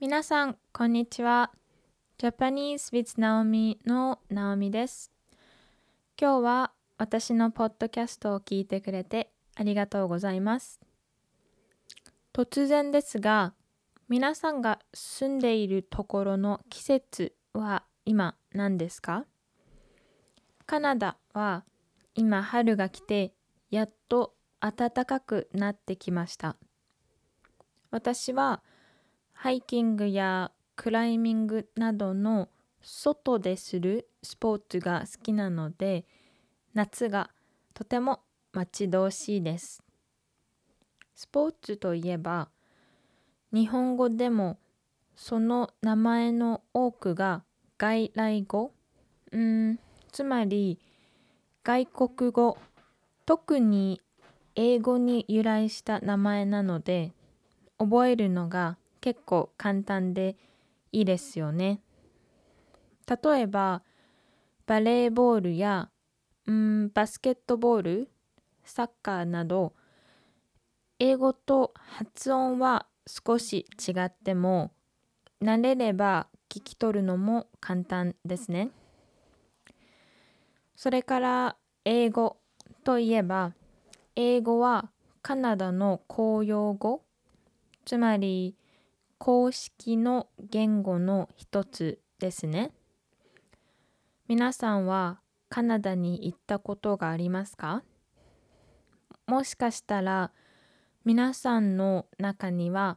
皆さん、こんにちは。Japanese with Naomi の Naomi です。今日は私のポッドキャストを聞いてくれてありがとうございます。突然ですが、皆さんが住んでいるところの季節は今何ですか？カナダは今春が来てやっと暖かくなってきました。私はハイキングやクライミングなどの外でするスポーツが好きなので夏がとても待ち遠しいです。スポーツといえば日本語でもその名前の多くが外来語うんつまり外国語特に英語に由来した名前なので覚えるのが結構簡単でいいですよね。例えばバレーボールやうんバスケットボールサッカーなど英語と発音は少し違っても慣れれば聞き取るのも簡単ですね。それから英語といえば英語はカナダの公用語つまり公式の言語の一つですね。皆さんはカナダに行ったことがありますか？もしかしたら皆さんの中には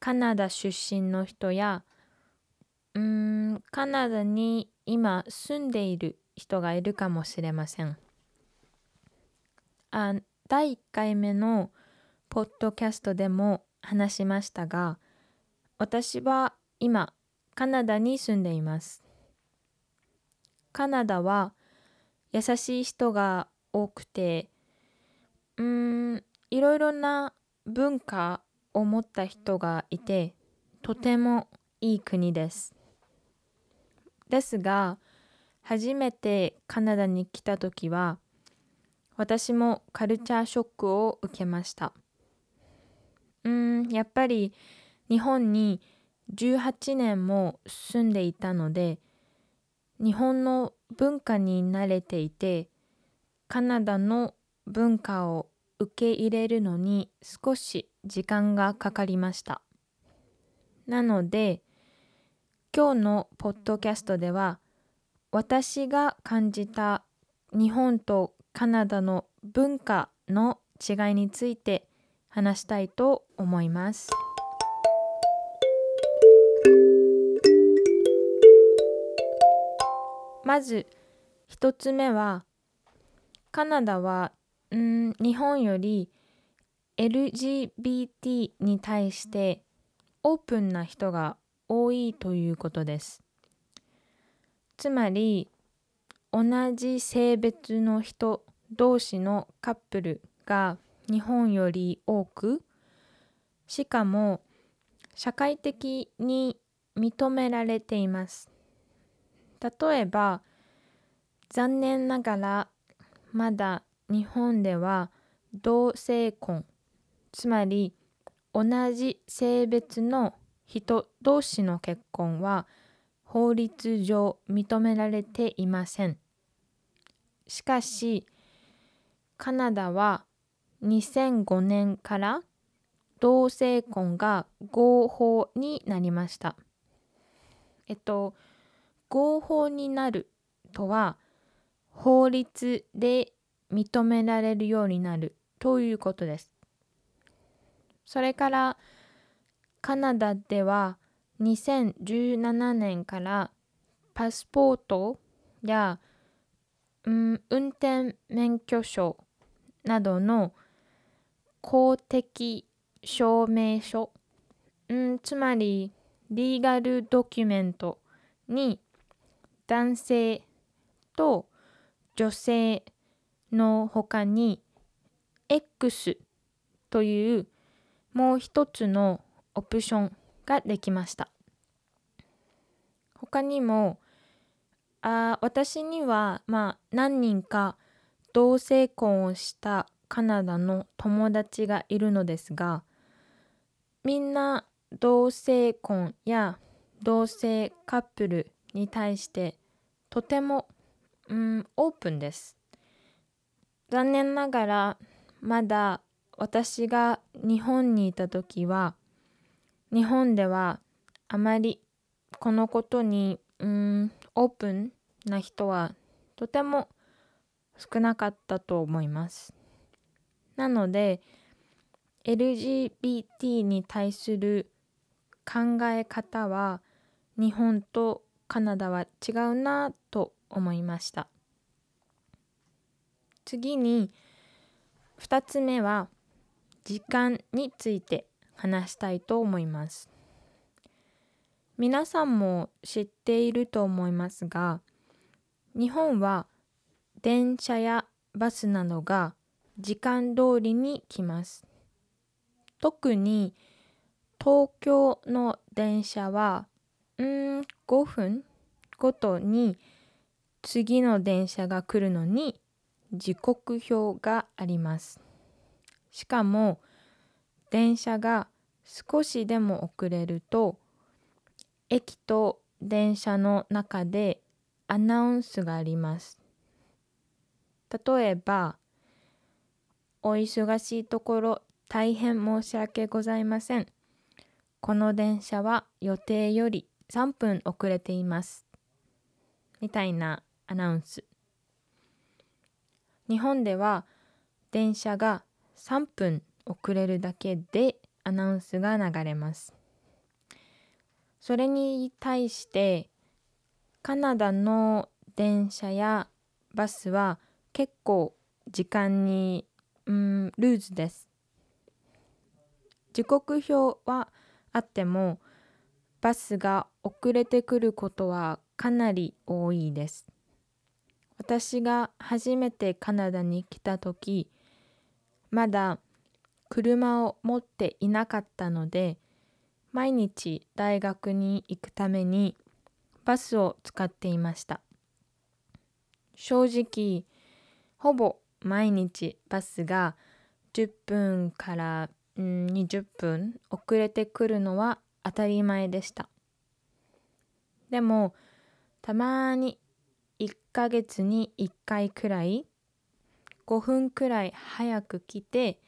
カナダ出身の人やうーんカナダに今住んでいる人がいるかもしれません。あ第1回目のポッドキャストでも話しましたが私は今カナダに住んでいます。カナダは優しい人が多くてうーんいろいろな文化を持った人がいてとてもいい国です。ですが初めてカナダに来た時は私もカルチャーショックを受けました。うんやっぱり日本に18年も住んでいたので日本の文化に慣れていてカナダの文化を受け入れるのに少し時間がかかりました。なので今日のポッドキャストでは私が感じた日本とカナダの文化の違いについて話したいと思います。まず1つ目はカナダはん日本より LGBT に対してオープンな人が多いということです。つまり同じ性別の人同士のカップルが日本より多くしかも社会的に認められています。例えば残念ながらまだ日本では同性婚つまり同じ性別の人同士の結婚は法律上認められていません。しかしカナダは2005年から同性婚が合法になりました。えっと合法になるとは法律で認められるようになるということです。それからカナダでは2017年からパスポートや、うん、運転免許証などの公的証明書、うん、つまりリーガルドキュメントに男性と女性の他に X というもう一つのオプションができました。他にもあ私にはまあ何人か同性婚をしたカナダの友達がいるのですがみんな同性婚や同性カップルに対してとても、うん、オープンです。残念ながらまだ私が日本にいた時は日本ではあまりこのことに、うん、オープンな人はとても少なかったと思います。なので LGBT に対する考え方は日本とカナダは違うなと思いました。次に2つ目は時間について話したいと思います。皆さんも知っていると思いますが日本は電車やバスなどが時間通りに来ます。特に東京の電車はうん5分ごとに次の電車が来るのに時刻表があります。しかも電車が少しでも遅れると駅と電車の中でアナウンスがあります。例えば「お忙しいところ大変申し訳ございません。この電車は予定より3分遅れています。みたいなアナウンス。日本では電車が3分遅れるだけでアナウンスが流れます。それに対してカナダの電車やバスは結構時間にうんルーズです。時刻表はあってもバスが遅れてくることはかなり多いです。私が初めてカナダに来た時まだ車を持っていなかったので毎日大学に行くためにバスを使っていました正直ほぼ毎日バスが10分から20分遅れてくるのは当たり前でした。でもたまに1ヶ月に1回くらい5分くらい早く来て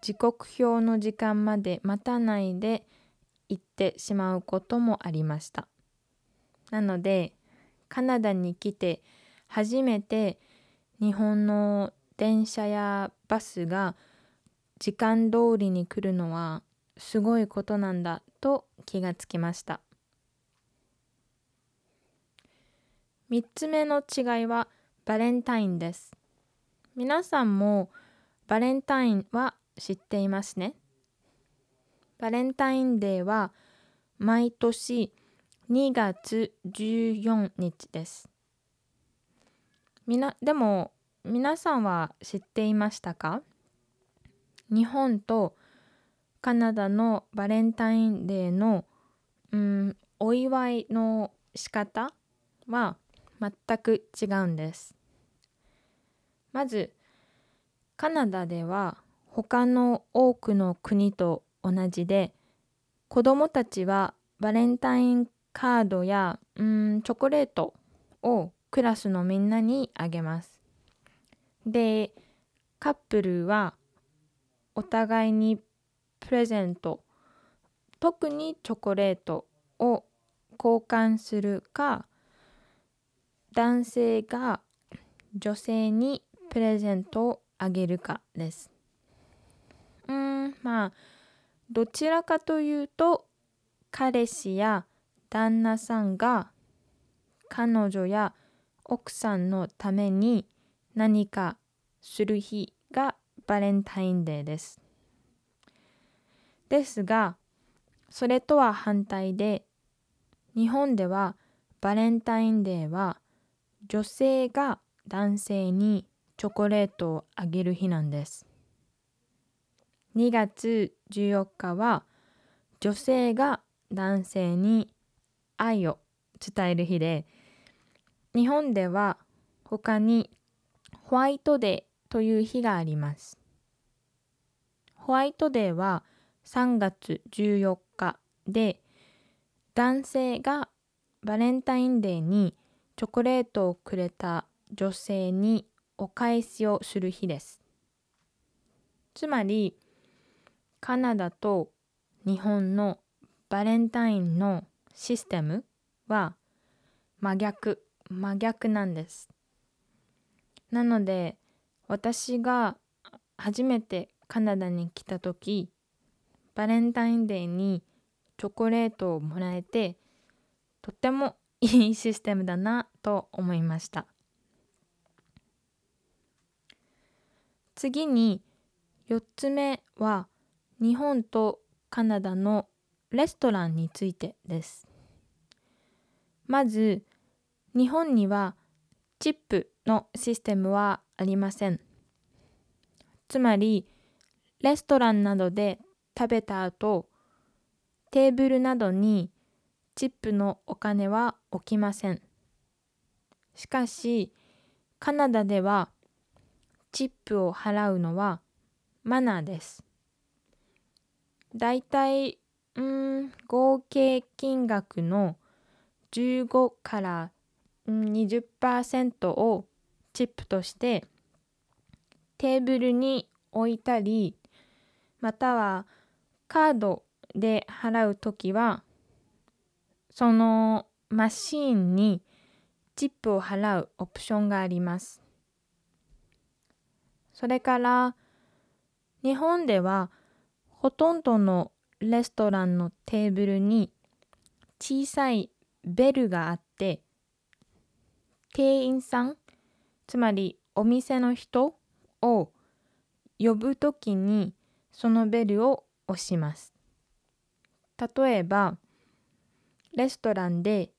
時刻表の時間まで待たないで行ってしまうこともありました。なのでカナダに来て初めて日本の電車やバスが時間通りに来るのはすごいことなんだと気がつきました。3つ目の違いはバレンタインです。皆さんもバレンタインは知っていますね。バレンタインデーは毎年2月14日です。みなでも皆さんは知っていましたか？日本とカナダのバレンタインデーの、うん、お祝いの仕方は全く違うんです。まずカナダでは他の多くの国と同じで子どもたちはバレンタインカードやうんチョコレートをクラスのみんなにあげます。でカップルはお互いにプレゼント特にチョコレートを交換するか男性が女性にプレゼントをあげるかです。うんまあどちらかというと彼氏や旦那さんが彼女や奥さんのために何かする日がバレンタインデーです。ですがそれとは反対で日本ではバレンタインデーは女性が男性にチョコレートをあげる日なんです。2月14日は女性が男性に愛を伝える日で日本では他にホワイトデーという日があります。ホワイトデーは3月14日で男性がバレンタインデーにチョコレートをくれた女性にお返しをする日です。つまりカナダと日本のバレンタインのシステムは真逆真逆なんです。なので私が初めてカナダに来た時バレンタインデーにチョコレートをもらえてとってもいいシステムだなと思いました。次に4つ目は日本とカナダのレストランについてです。まず日本にはチップのシステムはありません。つまりレストランなどで食べた後テーブルなどにチップのお金は置きません。しかし、カナダではチップを払うのはマナーです。だいたい、うん、合計金額の15から20%をチップとしてテーブルに置いたりまたはカードで払うときはそのマシーンにチップを払うオプションがあります。それから日本ではほとんどのレストランのテーブルに小さいベルがあって店員さんつまりお店の人を呼ぶときにそのベルを押します。例えば、レストランで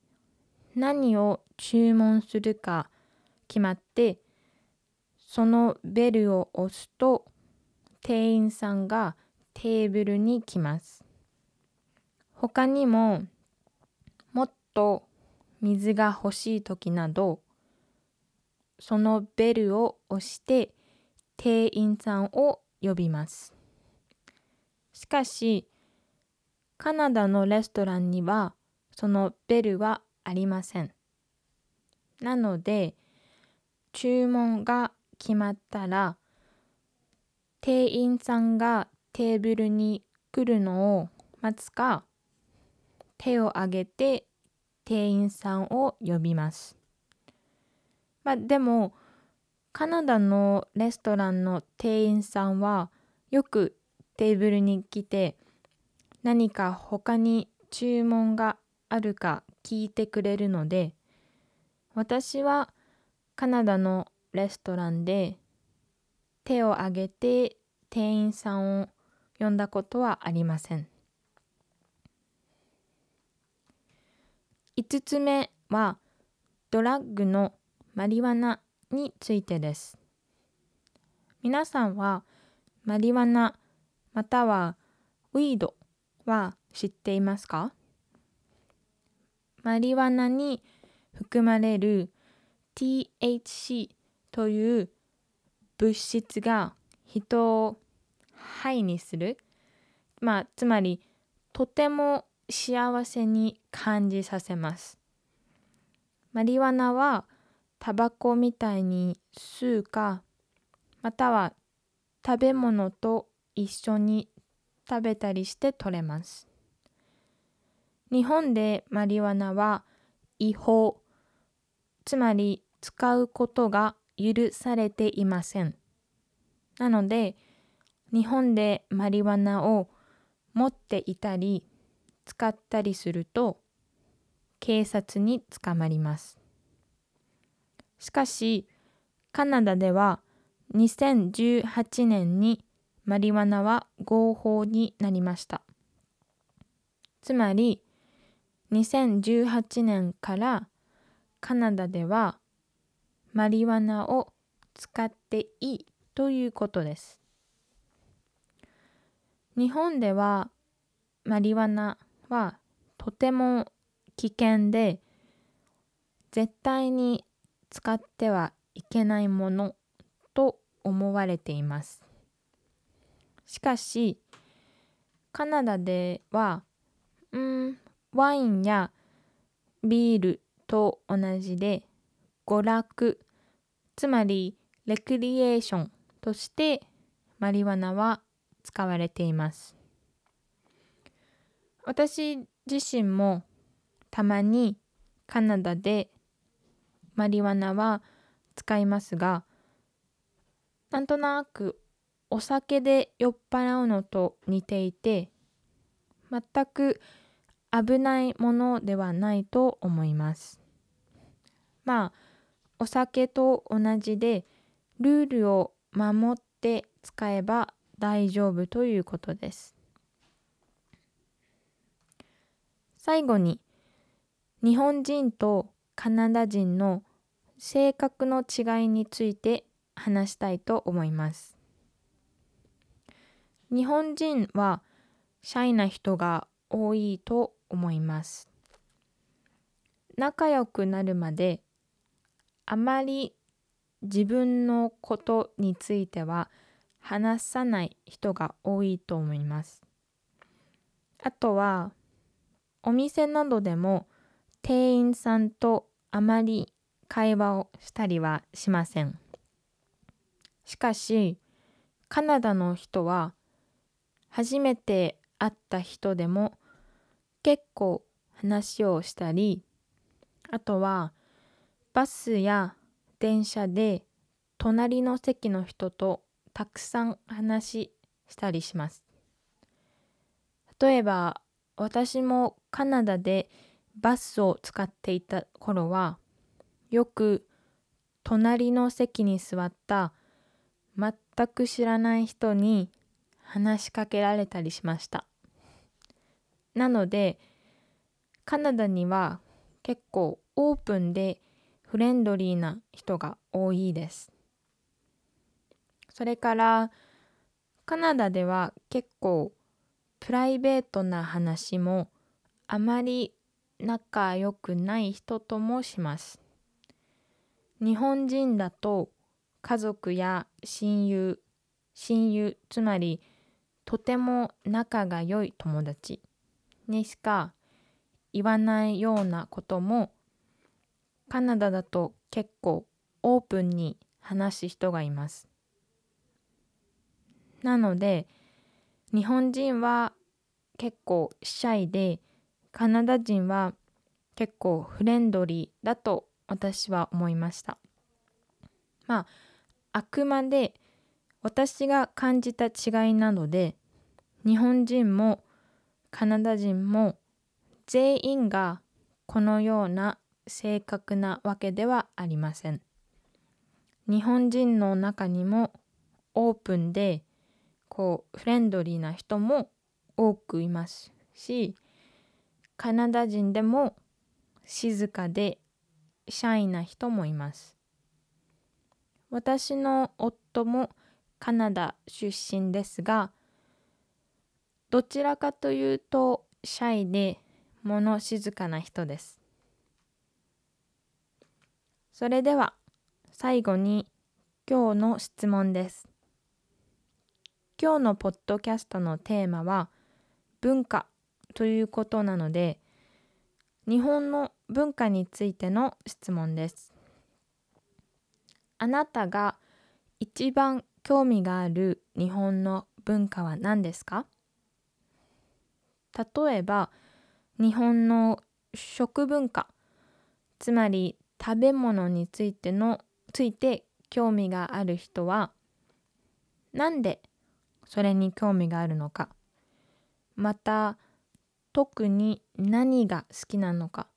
何を注文するか決まって、そのベルを押すと店員さんがテーブルに来ます。他にももっと水が欲しい時などそのベルを押して店員さんを呼びます。しかしカナダのレストランにはそのベルはありません。なので注文が決まったら店員さんがテーブルに来るのを待つか手を挙げて店員さんを呼びます。まあでもカナダのレストランの店員さんはよくテーブルに来て何か他に注文があるか聞いてくれるので私はカナダのレストランで手を挙げて店員さんを呼んだことはありません。5つ目はドラッグのマリワナについてです。皆さんはマリワナまたはウィードは知っていますか？マリワナに含まれる THC という物質が人をハイにする、まあ、つまりとても幸せに感じさせます。マリワナはタバコみたいに吸うかまたは食べ物と一緒に食べたりして取れます。日本でマリワナは違法、つまり使うことが許されていません。なので、日本でマリワナを持っていたり使ったりすると警察に捕まります。しかし、カナダでは2018年にマリワナは合法になりました。つまり2018年からカナダではマリワナを使っていいということです。日本ではマリワナはとても危険で絶対に使ってはいけないものと思われています。しかしカナダではうんワインやビールと同じで娯楽つまりレクリエーションとしてマリワナは使われています。私自身もたまにカナダでマリワナは使いますがなんとなくお酒で酔っ払うのと似ていて全く危ないものではないと思います。まあお酒と同じでルールを守って使えば大丈夫ということです。最後に日本人とカナダ人の性格の違いについて話したいと思います。日本人はシャイな人が多いと思います。仲良くなるまであまり自分のことについては話さない人が多いと思います。あとはお店などでも店員さんとあまり会話をしたりはしません。しかしカナダの人は初めて会った人でも結構話をしたりあとはバスや電車で隣の席の人とたくさん話したりします。例えば私もカナダでバスを使っていた頃はよく隣の席に座った全く知らない人に話しかけられたりしました。なのでカナダには結構オープンでフレンドリーな人が多いです。それからカナダでは結構プライベートな話もあまり仲良くない人ともします。日本人だと家族や親友親友つまりとても仲が良い友達にしか言わないようなこともカナダだと結構オープンに話す人がいます。なので日本人は結構シャイでカナダ人は結構フレンドリーだと私は思いました。まああくまで私が感じた違いなので日本人もカナダ人も全員がこのような正確なわけではありません。日本人の中にもオープンでこうフレンドリーな人も多くいますしカナダ人でも静かでシャイな人もいます。私の夫もカナダ出身ですがどちらかというとシャイで物静かな人です。それでは最後に今日の質問です。今日のポッドキャストのテーマは文化ということなので日本の文化についての質問です。あなたが一番興味がある日本の文化は何ですか？例えば日本の食文化つまり食べ物についてのついて興味がある人はなんでそれに興味があるのか？また特に何が好きなのか、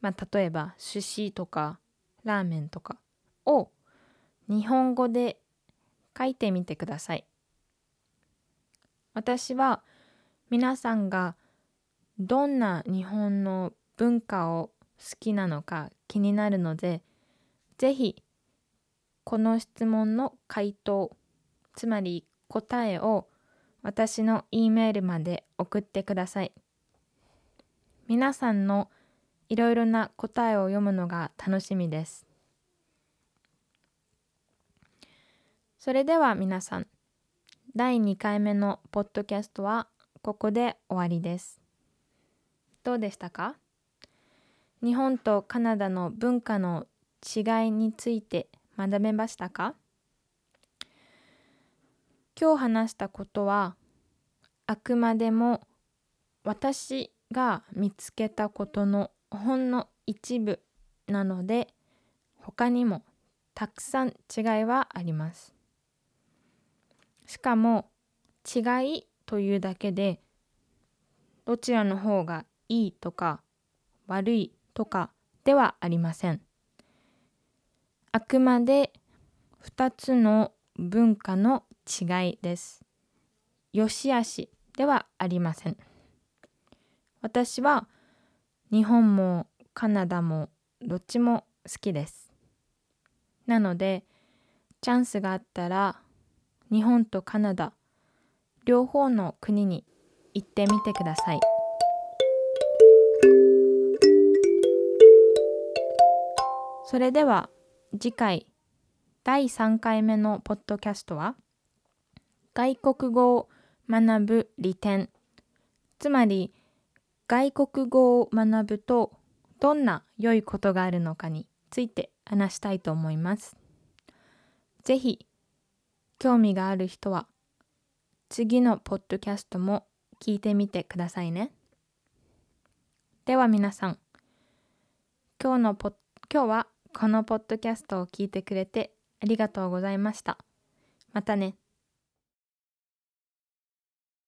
まあ、例えば寿司とかラーメンとかを日本語で書いてみてください。私は皆さんがどんな日本の文化を好きなのか気になるのでぜひこの質問の回答つまり答えを私の E メールまで送ってください皆さんのいろいろな答えを読むのが楽しみですそれでは皆さん第2回目のポッドキャストはここで終わりです。どうでしたか？日本とカナダの文化の違いについて学べましたか？今日話したことはあくまでも私が見つけたことのほんの一部なので他にもたくさん違いはあります。しかも違いというだけでどちらの方がいいとか悪いとかではありません。あくまで2つの文化の違いです。よしあしではありません。私は日本もカナダもどっちも好きです。なのでチャンスがあったら日本とカナダ両方の国に行ってみてください。それでは次回第3回目のポッドキャストは外国語を学ぶ利点つまり外国語を学ぶとどんな良いことがあるのかについて話したいと思います。ぜひ興味がある人は次のポッドキャストも聞いてみてくださいね。では皆さん今日のポ今日はこのポッドキャストを聞いてくれてありがとうございました。またね。